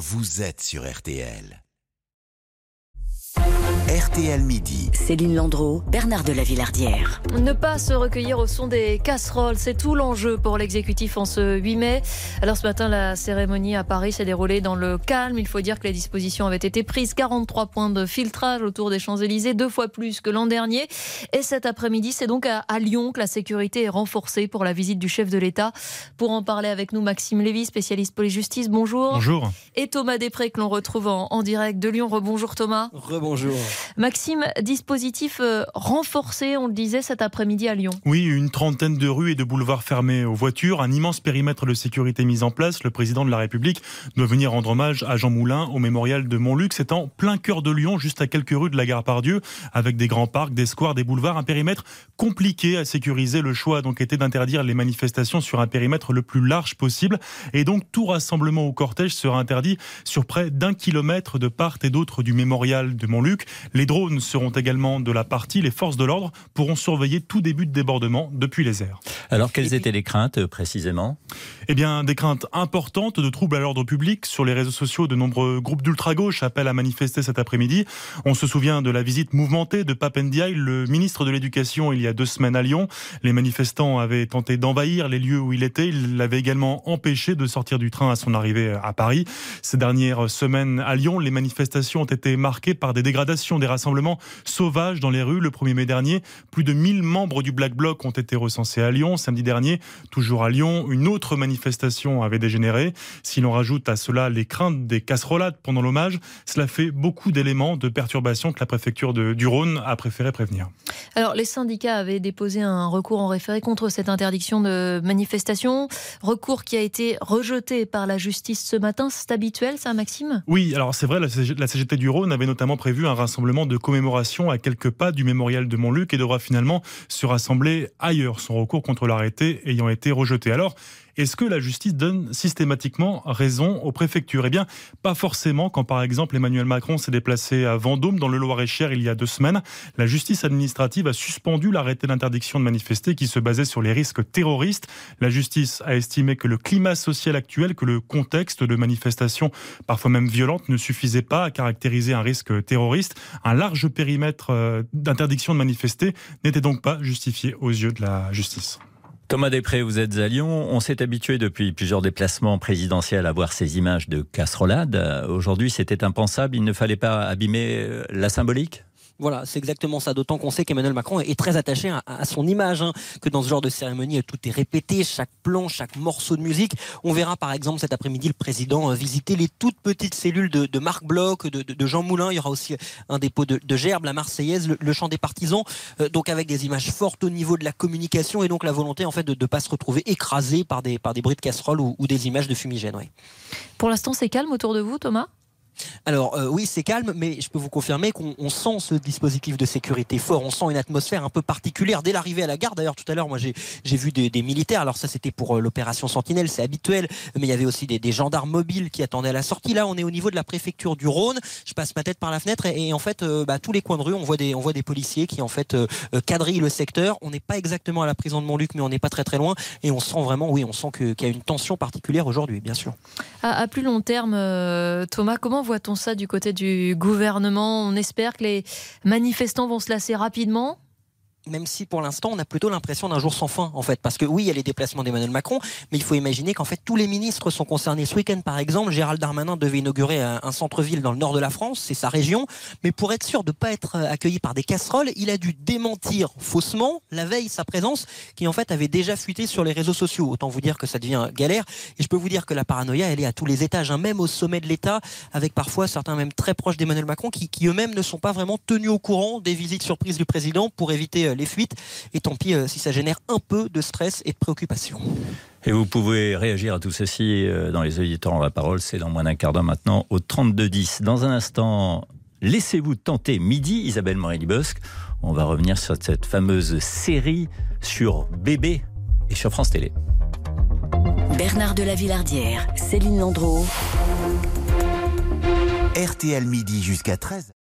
vous êtes sur RTL. RTL Midi. Céline Landreau, Bernard de la Villardière. Ne pas se recueillir au son des casseroles, c'est tout l'enjeu pour l'exécutif en ce 8 mai. Alors ce matin, la cérémonie à Paris s'est déroulée dans le calme. Il faut dire que les dispositions avaient été prises. 43 points de filtrage autour des Champs-Élysées, deux fois plus que l'an dernier. Et cet après-midi, c'est donc à, Lyon que la sécurité est renforcée pour la visite du chef de l'État. Pour en parler avec nous, Maxime Lévy, spécialiste police-justice. Bonjour. Bonjour. Et Thomas Després que l'on retrouve en, en direct de Lyon. Rebonjour Thomas. Rebonjour. Maxime, dispositif euh, renforcé, on le disait cet après-midi à Lyon. Oui, une trentaine de rues et de boulevards fermés aux voitures, un immense périmètre de sécurité mis en place. Le président de la République doit venir rendre hommage à Jean Moulin au mémorial de Montluc. C'est en plein cœur de Lyon, juste à quelques rues de la gare Pardieu, avec des grands parcs, des squares, des boulevards, un périmètre compliqué à sécuriser. Le choix a donc été d'interdire les manifestations sur un périmètre le plus large possible. Et donc tout rassemblement au cortège sera interdit sur près d'un kilomètre de part et d'autre du mémorial de Montluc. Drones seront également de la partie. Les forces de l'ordre pourront surveiller tout début de débordement depuis les airs. Alors, quelles étaient les craintes euh, précisément? Eh bien, des craintes importantes de troubles à l'ordre public. Sur les réseaux sociaux, de nombreux groupes d'ultra-gauche appellent à manifester cet après-midi. On se souvient de la visite mouvementée de Papendiaï, le ministre de l'Éducation, il y a deux semaines à Lyon. Les manifestants avaient tenté d'envahir les lieux où il était. Il l'avait également empêché de sortir du train à son arrivée à Paris. Ces dernières semaines à Lyon, les manifestations ont été marquées par des dégradations des rassemblement sauvage dans les rues. Le 1er mai dernier, plus de 1000 membres du Black Bloc ont été recensés à Lyon. Samedi dernier, toujours à Lyon, une autre manifestation avait dégénéré. Si l'on rajoute à cela les craintes des casserolades pendant l'hommage, cela fait beaucoup d'éléments de perturbation que la préfecture de, du Rhône a préféré prévenir. Alors, les syndicats avaient déposé un recours en référé contre cette interdiction de manifestation. Recours qui a été rejeté par la justice ce matin. C'est habituel, ça, Maxime? Oui, alors c'est vrai, la CGT du Rhône avait notamment prévu un rassemblement de commémoration à quelques pas du mémorial de Montluc et devra finalement se rassembler ailleurs, son recours contre l'arrêté ayant été rejeté. Alors, est-ce que la justice donne systématiquement raison aux préfectures? Eh bien, pas forcément. Quand par exemple Emmanuel Macron s'est déplacé à Vendôme, dans le Loir-et-Cher, il y a deux semaines, la justice administrative a suspendu l'arrêté d'interdiction de manifester qui se basait sur les risques terroristes. La justice a estimé que le climat social actuel, que le contexte de manifestations parfois même violentes ne suffisait pas à caractériser un risque terroriste. Un large périmètre euh, d'interdiction de manifester n'était donc pas justifié aux yeux de la justice. Thomas Després, vous êtes à Lyon. On s'est habitué depuis plusieurs déplacements présidentiels à voir ces images de casserolade. Aujourd'hui, c'était impensable. Il ne fallait pas abîmer euh, la symbolique? Voilà, c'est exactement ça. D'autant qu'on sait qu'Emmanuel Macron est très attaché à, son image, hein, que dans ce genre de cérémonie, tout est répété, chaque plan, chaque morceau de musique. On verra par exemple cet après-midi le président euh, visiter les toutes petites cellules de, Marc Bloch, de, Jean Moulin. Il y aura aussi un dépôt de, Gerbe, la Marseillaise, le, chant des partisans. Euh, donc avec des images fortes au niveau de la communication et donc la volonté en fait de ne pas se retrouver écrasé par des, par des bruits de casserole ou, des images de fumigène. Pour l'instant, c'est calme autour de vous, Thomas? Alors euh, oui, c'est calme, mais je peux vous confirmer qu'on sent ce dispositif de sécurité fort, on sent une atmosphère un peu particulière dès l'arrivée à la gare. D'ailleurs, tout à l'heure, moi j'ai vu des, militaires, alors ça c'était pour euh, l'opération Sentinelle, c'est habituel, mais il y avait aussi des, gendarmes mobiles qui attendaient à la sortie. Là, on est au niveau de la préfecture du Rhône, je passe ma tête par la fenêtre et, en fait, euh, bah, tous les coins de rue, on voit des, on voit des policiers qui en fait quadrillent le secteur. On n'est pas exactement à la prison de Montluc, mais on n'est pas très très loin et on sent vraiment, oui, on sent qu'il y a une tension particulière aujourd'hui, bien sûr. À, plus long terme, Thomas, comment voit-on ça du côté du gouvernement? On espère que les manifestants vont se lasser rapidement même si pour l'instant on a plutôt l'impression d'un jour sans fin en fait. Parce que oui il y a les déplacements d'Emmanuel Macron mais il faut imaginer qu'en fait tous les ministres sont concernés. Ce week-end par exemple Gérald Darmanin devait inaugurer un, centre-ville dans le nord de la France c'est sa région. Mais pour être sûr de ne pas être accueilli par des casseroles il a dû démentir faussement la veille sa présence qui en fait avait déjà fuité sur les réseaux sociaux. Autant vous dire que ça devient galère. Et je peux vous dire que la paranoïa elle est à tous les étages hein, même au sommet de l'État avec parfois certains même très proches d'Emmanuel Macron qui, qui eux-mêmes ne sont pas vraiment tenus au courant des visites surprises du président pour éviter euh, les fuites. Et tant pis euh, si ça génère un peu de stress et de préoccupation. Et vous pouvez réagir à tout ceci euh, dans les auditeurs en la parole. C'est dans moins d'un quart d'heure maintenant au 32-10. Dans un instant, laissez-vous tenter midi, Isabelle Morelli-Bosque. On va revenir sur cette fameuse série sur bébé et sur France Télé. Bernard de la Villardière, Céline Landreau. RTL midi jusqu'à 13.